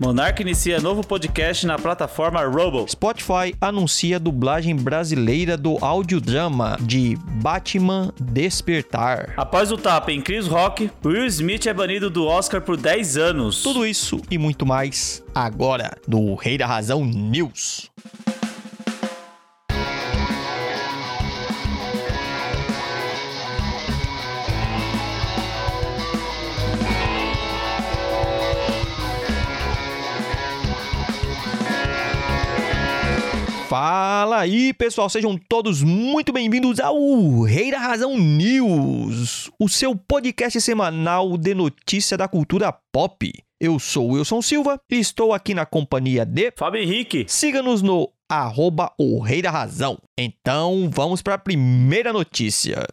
Monark inicia novo podcast na plataforma Robo. Spotify anuncia a dublagem brasileira do audiodrama de Batman Despertar. Após o tapa em Chris Rock, Will Smith é banido do Oscar por 10 anos. Tudo isso e muito mais agora no Rei da Razão News. Fala aí, pessoal, sejam todos muito bem-vindos ao Rei da Razão News, o seu podcast semanal de notícia da cultura pop. Eu sou o Wilson Silva e estou aqui na companhia de Fábio Henrique. Siga-nos no arroba o Rei da Razão. Então vamos para a primeira notícia.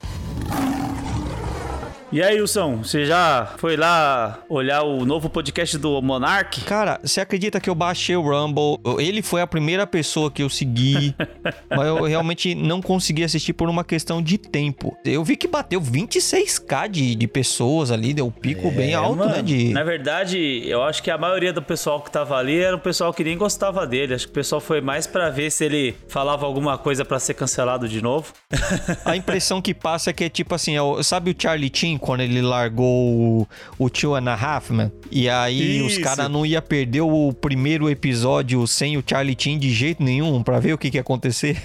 E aí, Wilson, você já foi lá olhar o novo podcast do Monark? Cara, você acredita que eu baixei o Rumble? Ele foi a primeira pessoa que eu segui, mas eu realmente não consegui assistir por uma questão de tempo. Eu vi que bateu 26k de, de pessoas ali, deu um pico é, bem alto, mano, né? De... Na verdade, eu acho que a maioria do pessoal que tava ali era um pessoal que nem gostava dele. Acho que o pessoal foi mais para ver se ele falava alguma coisa para ser cancelado de novo. a impressão que passa é que é tipo assim, sabe o Charlie Chin quando ele largou o, o Two and a Half Man? E aí Isso. os caras não ia perder o primeiro episódio sem o Charlie Chin de jeito nenhum para ver o que, que ia acontecer.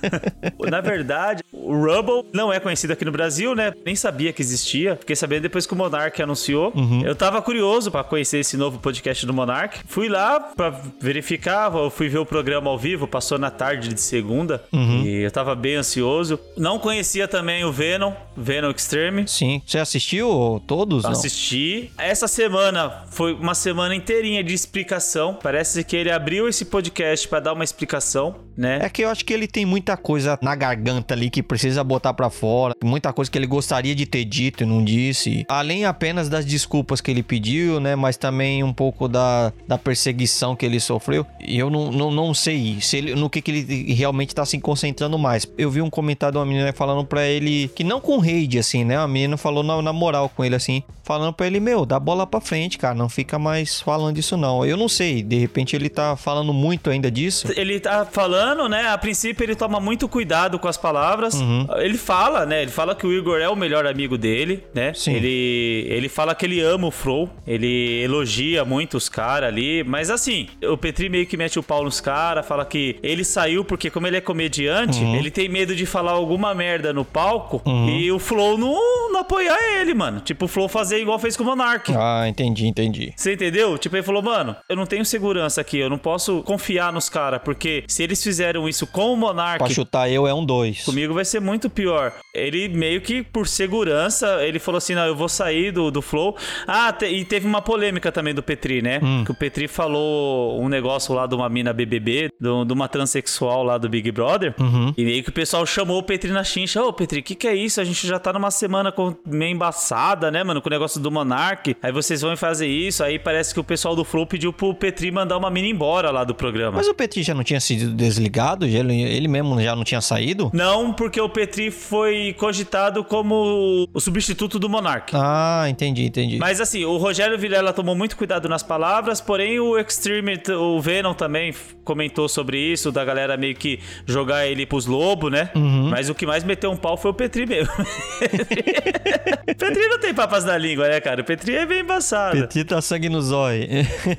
Na verdade, o Rubble não é conhecido aqui no Brasil, né? Nem sabia que existia. Fiquei sabendo depois que o Monark anunciou. Uhum. Eu tava curioso para conhecer esse novo podcast do Monark. Fui lá para verificar, fui ver o programa ao vivo, passou na tarde de segunda. Uhum. E eu tava bem ansioso. Não conhecia também o Venom, Venom Extreme. Sim. Você assistiu todos? Assisti. Não? Essa semana foi uma semana inteirinha de explicação. Parece que ele abriu esse podcast para dar uma explicação, né? É que eu acho que ele tem muita coisa na garganta ali que precisa botar para fora, muita coisa que ele gostaria de ter dito e não disse. Além apenas das desculpas que ele pediu, né? Mas também um pouco da, da perseguição que ele sofreu. E eu não, não, não sei se ele, no que, que ele realmente tá se concentrando mais. Eu vi um comentário de uma menina falando para ele que não com rage, assim, né? A menina falou na, na moral com ele, assim, falando para ele: Meu, dá bola pra frente, cara, não fica mais falando disso, não. Eu não sei, de repente ele tá falando muito ainda disso. Ele tá falando, né? A princípio ele toma muito cuidado com as palavras. Uhum. Ele fala, né? Ele fala que o Igor é o melhor amigo dele, né? Sim. Ele, ele fala que ele ama o Flow, ele elogia muito os caras ali, mas assim, o Petri meio que mete o pau nos caras, fala que ele saiu porque, como ele é comediante, uhum. ele tem medo de falar alguma merda no palco uhum. e o Flow não, não apoiar ele, mano. Tipo, o Flow fazer igual fez com o Monark. Ah, entendi, entendi. Você entendeu? Tipo, ele falou, mano, eu não tenho segurança aqui, eu não posso confiar nos caras, porque se eles fizeram isso com o Monark. Pra chutar eu é um dois. Comigo vai ser muito pior. Ele meio que por segurança, ele falou assim: não, eu vou sair do, do Flow. Ah, te, e teve uma polêmica também do Petri, né? Hum. Que o Petri falou um negócio lá de uma mina BBB, de uma transexual lá do Big Brother. Uhum. E meio que o pessoal chamou o Petri na chincha: Ô, Petri, o que, que é isso? A gente já tá numa semana com, meio embaçada, né, mano? Com o negócio do Monark. Aí vocês vão fazer isso. Aí parece que o pessoal do Flow pediu pro Petri mandar uma mina embora lá do programa. Mas o Petri já não tinha sido desligado? Ele, ele mesmo já não tinha saído? Não, porque o Petri foi cogitado como o substituto do Monark. Ah, entendi, entendi. Mas assim, o Rogério Vilela tomou muito cuidado nas palavras, porém o Extreme, o Venom também comentou sobre isso, da galera meio que jogar ele pros lobos, né? Uhum. Mas o que mais meteu um pau foi o Petri mesmo. Petri não tem papas na língua, né, cara? O Petri é bem embaçado. Petri tá sangue no zóio.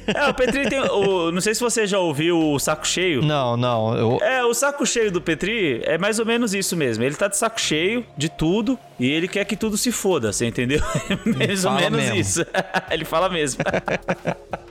é, o Petri tem. O, não sei se você já ouviu o saco cheio. Não, não. Eu... É, o saco cheio do Petri é mais ou menos isso mesmo. Ele tá de saco cheio de tudo e ele quer que tudo se foda, você entendeu? mais ou menos mesmo. isso. ele fala mesmo.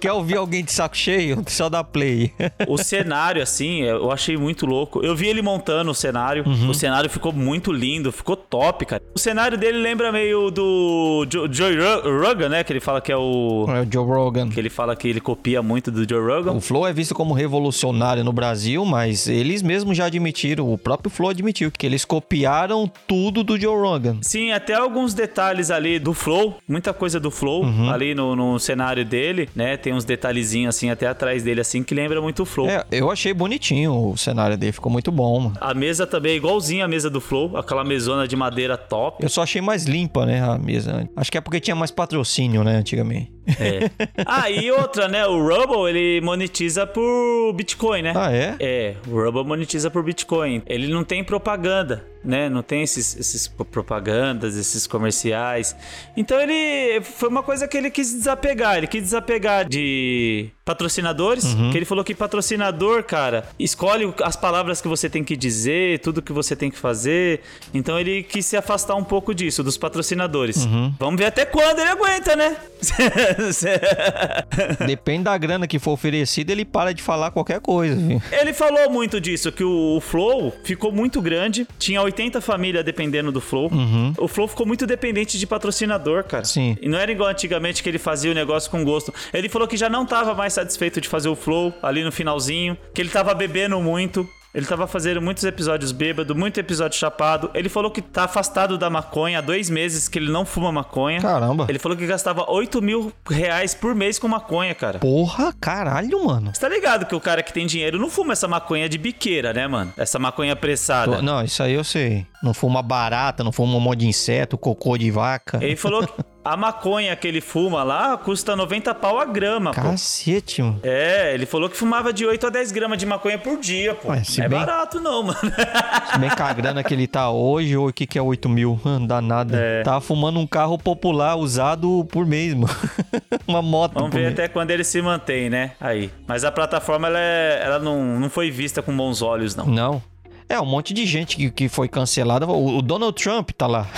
quer ouvir alguém de saco cheio? Só dá play. o cenário, assim, eu achei muito louco. Eu vi ele montando o cenário. Uhum. O cenário ficou muito lindo, ficou top, cara. O cenário dele lembra meio do jo Joe Rogan, né? Que ele fala que é o. É o Joe Rogan. Que ele fala que ele copia muito do Joe Rogan. O Flow é visto como revolucionário no Brasil, mas eles mesmos já admitiram, o próprio Flow admitiu, que eles copiaram tudo do Joe Rogan. Sim, até alguns detalhes ali do Flow, muita coisa do Flow uhum. ali no, no, cenário dele, né? Tem uns detalhezinhos assim até atrás dele, assim, que lembra muito o Flow. É, eu achei bonitinho o cenário dele, ficou muito bom. Mano. A mesa também é igualzinha a mesa do Flow, aquela mesona de madeira top. Eu só achei mais limpa, né, a mesa. Acho que é porque tinha mais patrocínio, né, antigamente. É. Ah, e outra, né? O Rubble, ele monetiza por Bitcoin, né? Ah, é? É, o Rubble monetiza por Bitcoin. Ele não tem propaganda, né? Não tem esses, esses propagandas, esses comerciais. Então ele... Foi uma coisa que ele quis desapegar. Ele quis desapegar de patrocinadores. Uhum. Que ele falou que patrocinador, cara, escolhe as palavras que você tem que dizer, tudo que você tem que fazer. Então ele quis se afastar um pouco disso, dos patrocinadores. Uhum. Vamos ver até quando ele aguenta, né? Depende da grana que for oferecida, ele para de falar qualquer coisa. Viu? Ele falou muito disso, que o Flow ficou muito grande, tinha 80 famílias dependendo do Flow. Uhum. O Flow ficou muito dependente de patrocinador, cara. Sim. E não era igual antigamente que ele fazia o negócio com gosto. Ele falou que já não tava mais satisfeito de fazer o Flow ali no finalzinho, que ele tava bebendo muito. Ele tava fazendo muitos episódios bêbado, muito episódio chapado. Ele falou que tá afastado da maconha há dois meses que ele não fuma maconha. Caramba. Ele falou que gastava 8 mil reais por mês com maconha, cara. Porra, caralho, mano. Você tá ligado que o cara que tem dinheiro não fuma essa maconha de biqueira, né, mano? Essa maconha pressada. Não, isso aí eu sei. Não fuma barata, não fuma um monte de inseto, cocô de vaca. Ele falou que a maconha que ele fuma lá custa 90 pau a grama, Cacete, pô. mano. É, ele falou que fumava de 8 a 10 gramas de maconha por dia, pô. Ué, não é bem... barato não, mano. Se bem que a grana que ele tá hoje, ou o que que é 8 mil? Não dá nada. É. Tá fumando um carro popular usado por mês, mano. Uma moto Vamos ver mês. até quando ele se mantém, né? Aí. Mas a plataforma, ela, é, ela não, não foi vista com bons olhos, não. Não. É, um monte de gente que, que foi cancelada. O, o Donald Trump tá lá.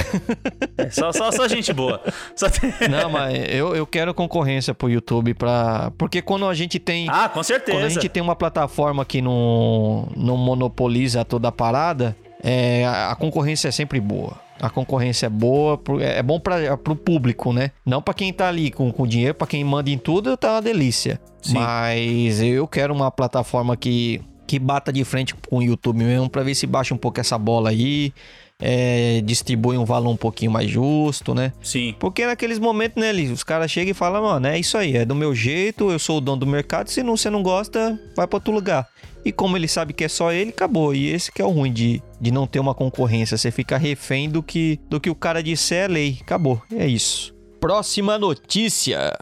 É, só, só, só gente boa. Só tem... Não, mas eu, eu quero concorrência pro YouTube pra. Porque quando a gente tem. Ah, com certeza. Quando a gente tem uma plataforma que não, não monopoliza toda a parada, é, a concorrência é sempre boa. A concorrência é boa, é bom para o público, né? Não para quem tá ali com, com dinheiro, para quem manda em tudo, tá uma delícia. Sim. Mas eu quero uma plataforma que que bata de frente com o YouTube mesmo para ver se baixa um pouco essa bola aí. É, distribui um valor um pouquinho mais justo, né? Sim. Porque naqueles momentos, né, os caras chegam e falam, mano, é isso aí, é do meu jeito, eu sou o dono do mercado, se não, você não gosta, vai para outro lugar. E como ele sabe que é só ele, acabou. E esse que é o ruim de, de não ter uma concorrência. Você fica refém do que, do que o cara disser é lei. Acabou. É isso. Próxima notícia.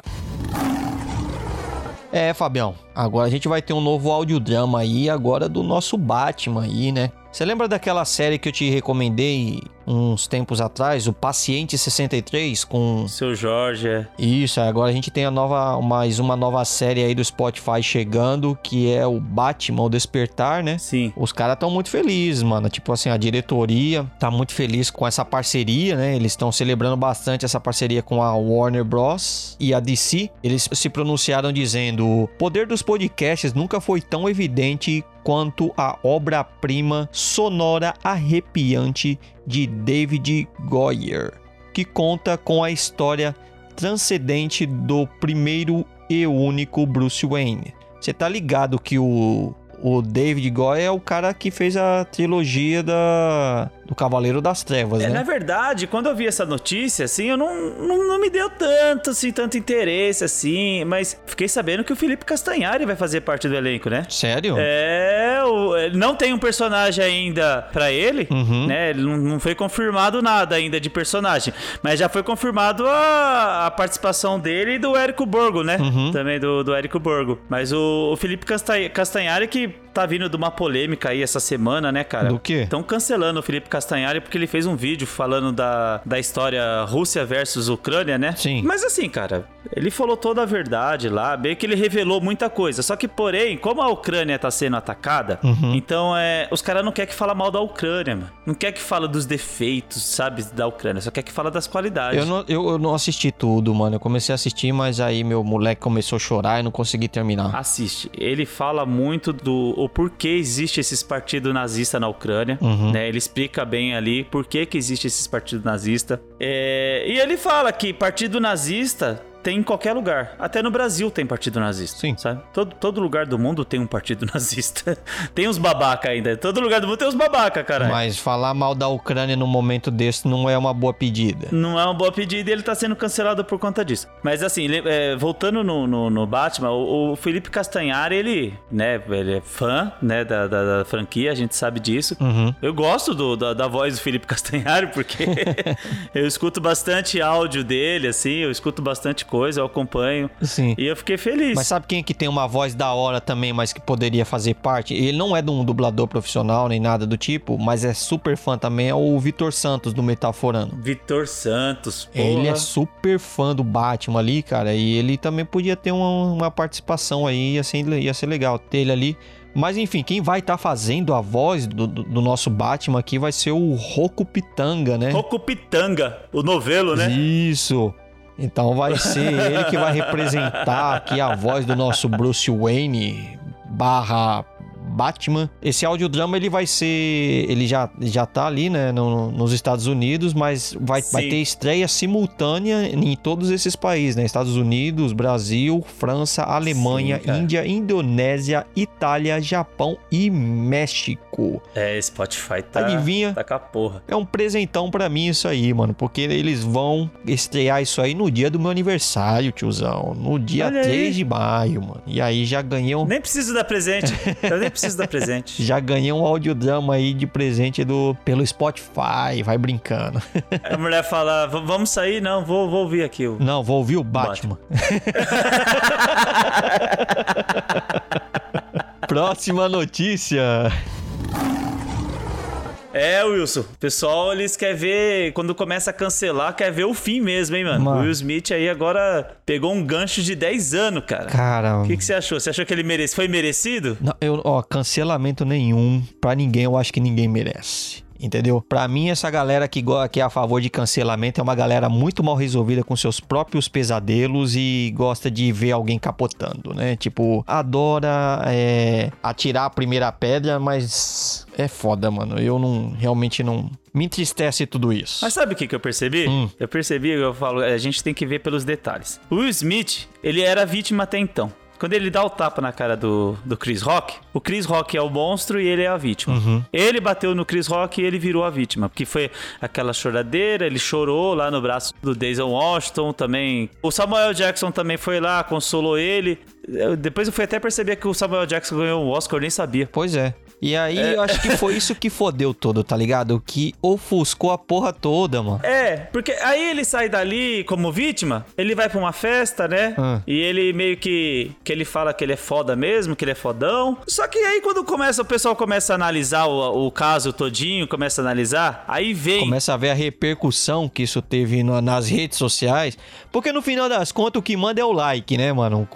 É, Fabião, agora a gente vai ter um novo audiodrama aí, agora do nosso Batman aí, né? Você lembra daquela série que eu te recomendei uns tempos atrás, o Paciente 63 com seu Jorge? É. Isso, agora a gente tem a nova mais uma nova série aí do Spotify chegando, que é o Batman o Despertar, né? Sim. Os caras estão muito felizes, mano. Tipo assim, a diretoria tá muito feliz com essa parceria, né? Eles estão celebrando bastante essa parceria com a Warner Bros e a DC. Eles se pronunciaram dizendo: "O poder dos podcasts nunca foi tão evidente quanto a obra-prima sonora arrepiante de David Goyer, que conta com a história transcendente do primeiro e único Bruce Wayne. Você tá ligado que o, o David Goyer é o cara que fez a trilogia da do Cavaleiro das Trevas, é, né? Na verdade, quando eu vi essa notícia, assim, eu não, não, não, me deu tanto, assim, tanto interesse, assim, mas fiquei sabendo que o Felipe Castanhari vai fazer parte do elenco, né? Sério? É, o, não tem um personagem ainda para ele, uhum. né? Não, não, foi confirmado nada ainda de personagem, mas já foi confirmado a, a participação dele e do Érico Borgo, né? Uhum. Também do, do Érico Borgo. Mas o, o Felipe Castanhari que tá vindo de uma polêmica aí essa semana, né, cara? Do quê? Estão cancelando o Felipe Castanhari porque ele fez um vídeo falando da, da história Rússia versus Ucrânia, né? Sim. Mas assim, cara, ele falou toda a verdade lá, bem que ele revelou muita coisa. Só que, porém, como a Ucrânia tá sendo atacada, uhum. então é, os caras não querem que fala mal da Ucrânia, mano. Não quer que fala dos defeitos, sabe, da Ucrânia. Só quer que fala das qualidades. Eu não, eu, eu não assisti tudo, mano. Eu comecei a assistir, mas aí meu moleque começou a chorar e não consegui terminar. Assiste. Ele fala muito do o porquê existe esses partidos nazistas na Ucrânia, uhum. né? Ele explica bem ali por que que existe esses partidos nazistas. É... E ele fala que partido nazista tem em qualquer lugar. Até no Brasil tem partido nazista. Sim. Sabe? Todo, todo lugar do mundo tem um partido nazista. tem uns babaca ainda. Todo lugar do mundo tem uns babaca, cara. Mas falar mal da Ucrânia num momento desse não é uma boa pedida. Não é uma boa pedida e ele tá sendo cancelado por conta disso. Mas assim, é, voltando no, no, no Batman, o, o, Felipe Castanhari, ele, né, ele é fã, né, da, da, da franquia, a gente sabe disso. Uhum. Eu gosto do, da, da voz do Felipe Castanhari, porque eu escuto bastante áudio dele, assim, eu escuto bastante coisa, eu acompanho. Sim. E eu fiquei feliz. Mas sabe quem é que tem uma voz da hora também, mas que poderia fazer parte? Ele não é de um dublador profissional nem nada do tipo, mas é super fã também, é o Vitor Santos do Metaforando. Vitor Santos, porra. Ele é super fã do Batman ali, cara, e ele também podia ter uma, uma participação aí, assim, ia ser legal ter ele ali. Mas enfim, quem vai estar tá fazendo a voz do, do, do, nosso Batman aqui vai ser o Roku Pitanga, né? Roku Pitanga, o novelo, né? Isso. Então vai ser ele que vai representar aqui a voz do nosso Bruce Wayne barra Batman. Esse audiodrama ele vai ser, ele já já tá ali, né, no, nos Estados Unidos, mas vai, vai ter estreia simultânea em todos esses países, né? Estados Unidos, Brasil, França, Alemanha, Sim, Índia, Indonésia, Itália, Japão e México. É, Spotify tá Adivinha? Tá com a porra. É um presentão para mim isso aí, mano, porque eles vão estrear isso aí no dia do meu aniversário, tiozão, no dia Olha 3 aí. de maio, mano. E aí já ganhei um Nem preciso dar presente. Eu nem preciso dar presente. Já ganhei um audiodrama aí de presente do pelo Spotify, vai brincando. A mulher fala, vamos sair? Não, vou, vou ouvir aqui. O... Não, vou ouvir o Batman. Batman. Próxima notícia. É, Wilson. O pessoal, eles querem ver, quando começa a cancelar, quer ver o fim mesmo, hein, mano? mano. O Will Smith aí agora pegou um gancho de 10 anos, cara. Cara. O que, que você achou? Você achou que ele merece? Foi merecido? Não, eu, ó, cancelamento nenhum. Pra ninguém, eu acho que ninguém merece entendeu? Para mim, essa galera que, que é a favor de cancelamento é uma galera muito mal resolvida com seus próprios pesadelos e gosta de ver alguém capotando, né? Tipo, adora é, atirar a primeira pedra, mas é foda, mano. Eu não realmente não me entristece tudo isso. Mas sabe o que, que eu percebi? Hum. Eu percebi, eu falo, a gente tem que ver pelos detalhes. O Will Smith, ele era vítima até então. Quando ele dá o tapa na cara do, do Chris Rock, o Chris Rock é o monstro e ele é a vítima. Uhum. Ele bateu no Chris Rock e ele virou a vítima, porque foi aquela choradeira, ele chorou lá no braço do Denzel Washington também. O Samuel Jackson também foi lá, consolou ele. Eu, depois eu fui até perceber que o Samuel Jackson ganhou o Oscar, eu nem sabia. Pois é. E aí é. eu acho que foi isso que fodeu todo, tá ligado? Que ofuscou a porra toda, mano. É, porque aí ele sai dali como vítima, ele vai pra uma festa, né? Ah. E ele meio que. que ele fala que ele é foda mesmo, que ele é fodão. Só que aí quando começa, o pessoal começa a analisar o, o caso todinho, começa a analisar, aí vem. Começa a ver a repercussão que isso teve no, nas redes sociais. Porque no final das contas, o que manda é o like, né, mano?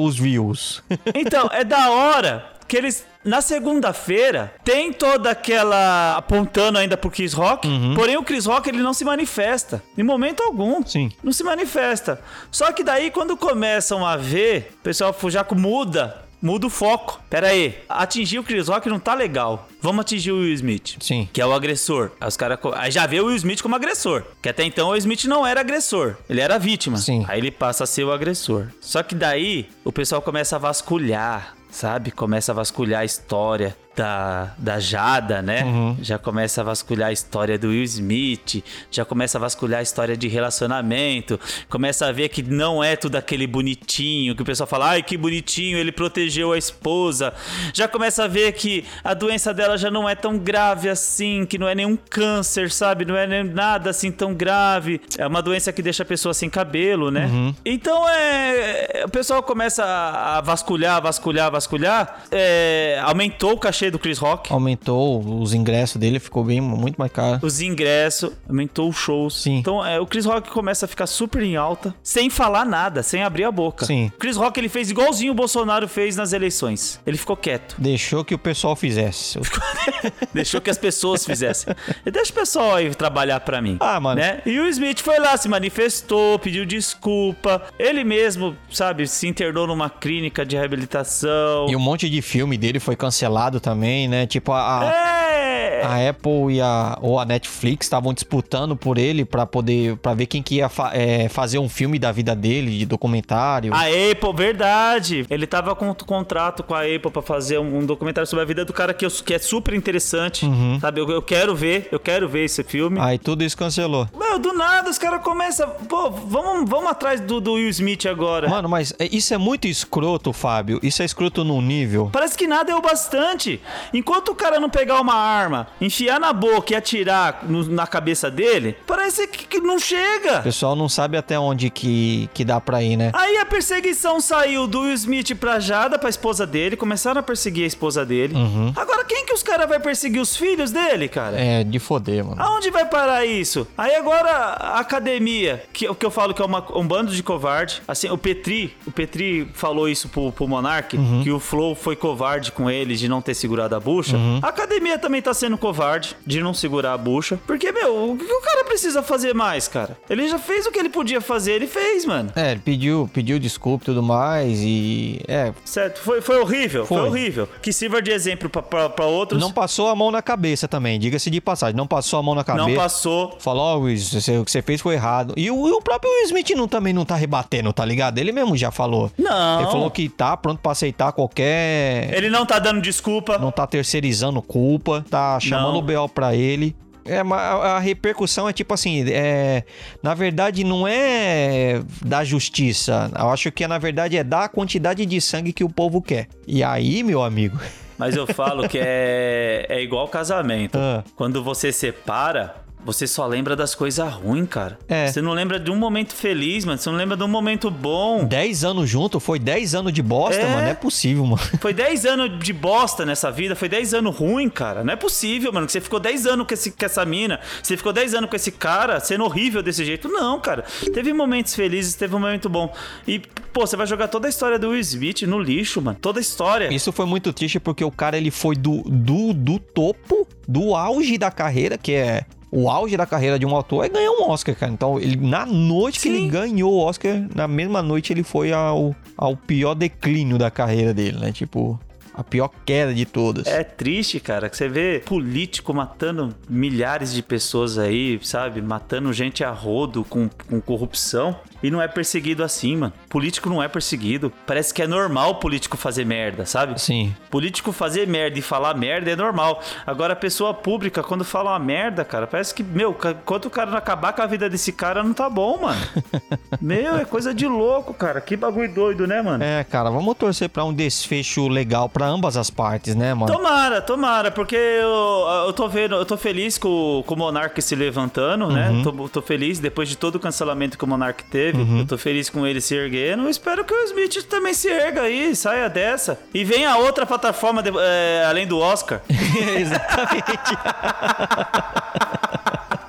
Os views. Então, é da hora que eles na segunda-feira tem toda aquela apontando ainda pro Chris Rock, uhum. porém o Chris Rock ele não se manifesta em momento algum. Sim. Não se manifesta. Só que daí quando começam a ver, o pessoal já muda muda o foco. Pera aí, atingir o Chris Rock não tá legal. Vamos atingir o Will Smith. Sim. Que é o agressor. Aí os caras. Aí já vê o Will Smith como agressor. Que até então o Will Smith não era agressor. Ele era vítima. Sim. Aí ele passa a ser o agressor. Só que daí o pessoal começa a vasculhar sabe? Começa a vasculhar a história da, da Jada, né? Uhum. Já começa a vasculhar a história do Will Smith, já começa a vasculhar a história de relacionamento, começa a ver que não é tudo aquele bonitinho, que o pessoal fala, ai que bonitinho, ele protegeu a esposa. Já começa a ver que a doença dela já não é tão grave assim, que não é nenhum câncer, sabe? Não é nada assim tão grave. É uma doença que deixa a pessoa sem cabelo, né? Uhum. Então é. O pessoal começa a vasculhar, vasculhar, vasculhar. É... Aumentou o cachê do Chris Rock. Aumentou os ingressos dele, ficou bem muito mais caro. Os ingressos, aumentou os shows. Sim. Então, é, o Chris Rock começa a ficar super em alta, sem falar nada, sem abrir a boca. Sim. O Chris Rock ele fez igualzinho o Bolsonaro fez nas eleições. Ele ficou quieto. Deixou que o pessoal fizesse. Deixou que as pessoas fizessem. Deixa o pessoal aí trabalhar para mim. Ah, mano. Né? E o Smith foi lá, se manifestou, pediu desculpa. Ele mesmo, sabe, se internou numa clínica de reabilitação. E um monte de filme dele foi cancelado também também, né? Tipo, a. É! É... a Apple e a, ou a Netflix estavam disputando por ele para poder para ver quem que ia fa é, fazer um filme da vida dele, de documentário. A Apple, verdade. Ele tava com um contrato com a Apple para fazer um, um, documentário sobre a vida do cara que, eu, que é super interessante, uhum. sabe? Eu, eu, quero ver, eu quero ver esse filme. Aí tudo isso cancelou. Meu, do nada os caras começam, pô, vamos, vamos atrás do, do Will Smith agora. Mano, mas é, isso é muito escroto, Fábio. Isso é escroto num nível. Parece que nada é o bastante. Enquanto o cara não pegar uma arma, enfiar na boca e atirar no, na cabeça dele, parece que, que, não chega. O pessoal não sabe até onde que, que dá pra ir, né? Aí a perseguição saiu do Will Smith pra Jada, pra esposa dele, começaram a perseguir a esposa dele. Uhum. Agora quem que os caras vai perseguir os filhos dele, cara? É, de foder, mano. Aonde vai parar isso? Aí agora a academia, que, que eu falo que é uma, um bando de covarde. Assim, o Petri, o Petri falou isso pro, pro Monark, uhum. que o Flow foi covarde com ele de não ter segurado a bucha. Uhum. A academia também tá sendo covarde de não segurar a bucha. Porque, meu, o que o cara precisa fazer mais, cara? Ele já fez o que ele podia fazer, ele fez, mano. É, ele pediu, pediu desculpa e tudo mais e. É. Certo, foi, foi horrível, foi. foi horrível. Que sirva de exemplo para outros. Não passou a mão na cabeça também, diga-se de passagem. Não passou a mão na cabeça. Não passou. Falou, ó, oh, o que você fez foi errado. E o, o próprio Will Smith não, também não tá rebatendo, tá ligado? Ele mesmo já falou. Não. Ele falou que tá pronto pra aceitar qualquer. Ele não tá dando desculpa. Não tá terceirizando culpa, tá chamando não. o BO pra ele. É, a, repercussão é tipo assim, é, na verdade não é da justiça. Eu acho que na verdade é da quantidade de sangue que o povo quer. E aí, meu amigo. Mas eu falo que é, é igual casamento. Ah. Quando você separa, você só lembra das coisas ruins, cara. É. Você não lembra de um momento feliz, mano. Você não lembra de um momento bom. Dez anos junto, foi dez anos de bosta, é. mano. Não é possível, mano. Foi dez anos de bosta nessa vida, foi dez anos ruim, cara. Não é possível, mano. Que você ficou dez anos com, esse, com essa mina, você ficou dez anos com esse cara, sendo horrível desse jeito. Não, cara. Teve momentos felizes, teve um momento bom. E, pô, você vai jogar toda a história do Will Smith no lixo, mano. Toda a história. Isso foi muito triste porque o cara, ele foi do, do, do topo, do auge da carreira, que é o auge da carreira de um ator é ganhar um Oscar, cara. Então, ele, na noite Sim. que ele ganhou o Oscar, na mesma noite ele foi ao, ao pior declínio da carreira dele, né? Tipo, a pior queda de todas. É triste, cara, que você vê político matando milhares de pessoas aí, sabe? Matando gente a rodo com, com corrupção e não é perseguido assim, mano. Político não é perseguido. Parece que é normal político fazer merda, sabe? Sim. Político fazer merda e falar merda é normal. Agora, a pessoa pública, quando fala uma merda, cara, parece que, meu, enquanto o cara não acabar com a vida desse cara, não tá bom, mano. meu, é coisa de louco, cara. Que bagulho doido, né, mano? É, cara, vamos torcer pra um desfecho legal pra ambas as partes, né, mano? Tomara, tomara, porque eu, eu tô vendo, eu tô feliz com, com o Monark se levantando, né? uhum. né? Tô, tô feliz depois de todo o cancelamento que o Monark teve. Uhum. Eu tô feliz com ele se erguendo. Eu espero que o Smith também se erga aí, saia dessa. E venha outra plataforma de, é, além do Oscar. Exatamente.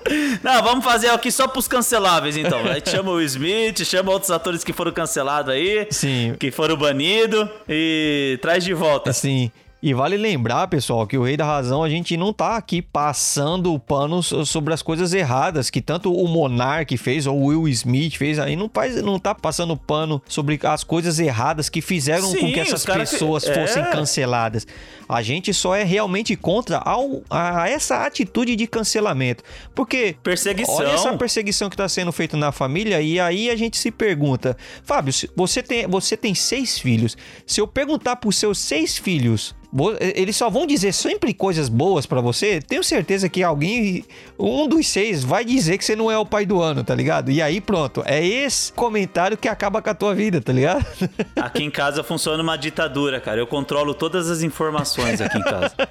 Não, vamos fazer aqui só pros canceláveis, então. A gente chama o Smith, chama outros atores que foram cancelados aí. Sim. Que foram banidos e traz de volta. Sim. E vale lembrar, pessoal, que o Rei da Razão a gente não tá aqui passando o pano sobre as coisas erradas que tanto o Monark fez ou o Will Smith fez, aí não faz, não tá passando pano sobre as coisas erradas que fizeram Sim, com que essas pessoas que... fossem é. canceladas. A gente só é realmente contra ao, a essa atitude de cancelamento. Porque perseguição. olha essa perseguição que está sendo feita na família e aí a gente se pergunta, Fábio, você tem, você tem seis filhos. Se eu perguntar para os seus seis filhos eles só vão dizer sempre coisas boas para você. Tenho certeza que alguém, um dos seis, vai dizer que você não é o pai do ano, tá ligado? E aí pronto, é esse comentário que acaba com a tua vida, tá ligado? Aqui em casa funciona uma ditadura, cara. Eu controlo todas as informações aqui em casa.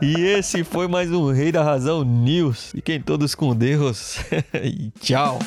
E esse foi mais um Rei da Razão News. Fiquem todos com Deus. e tchau.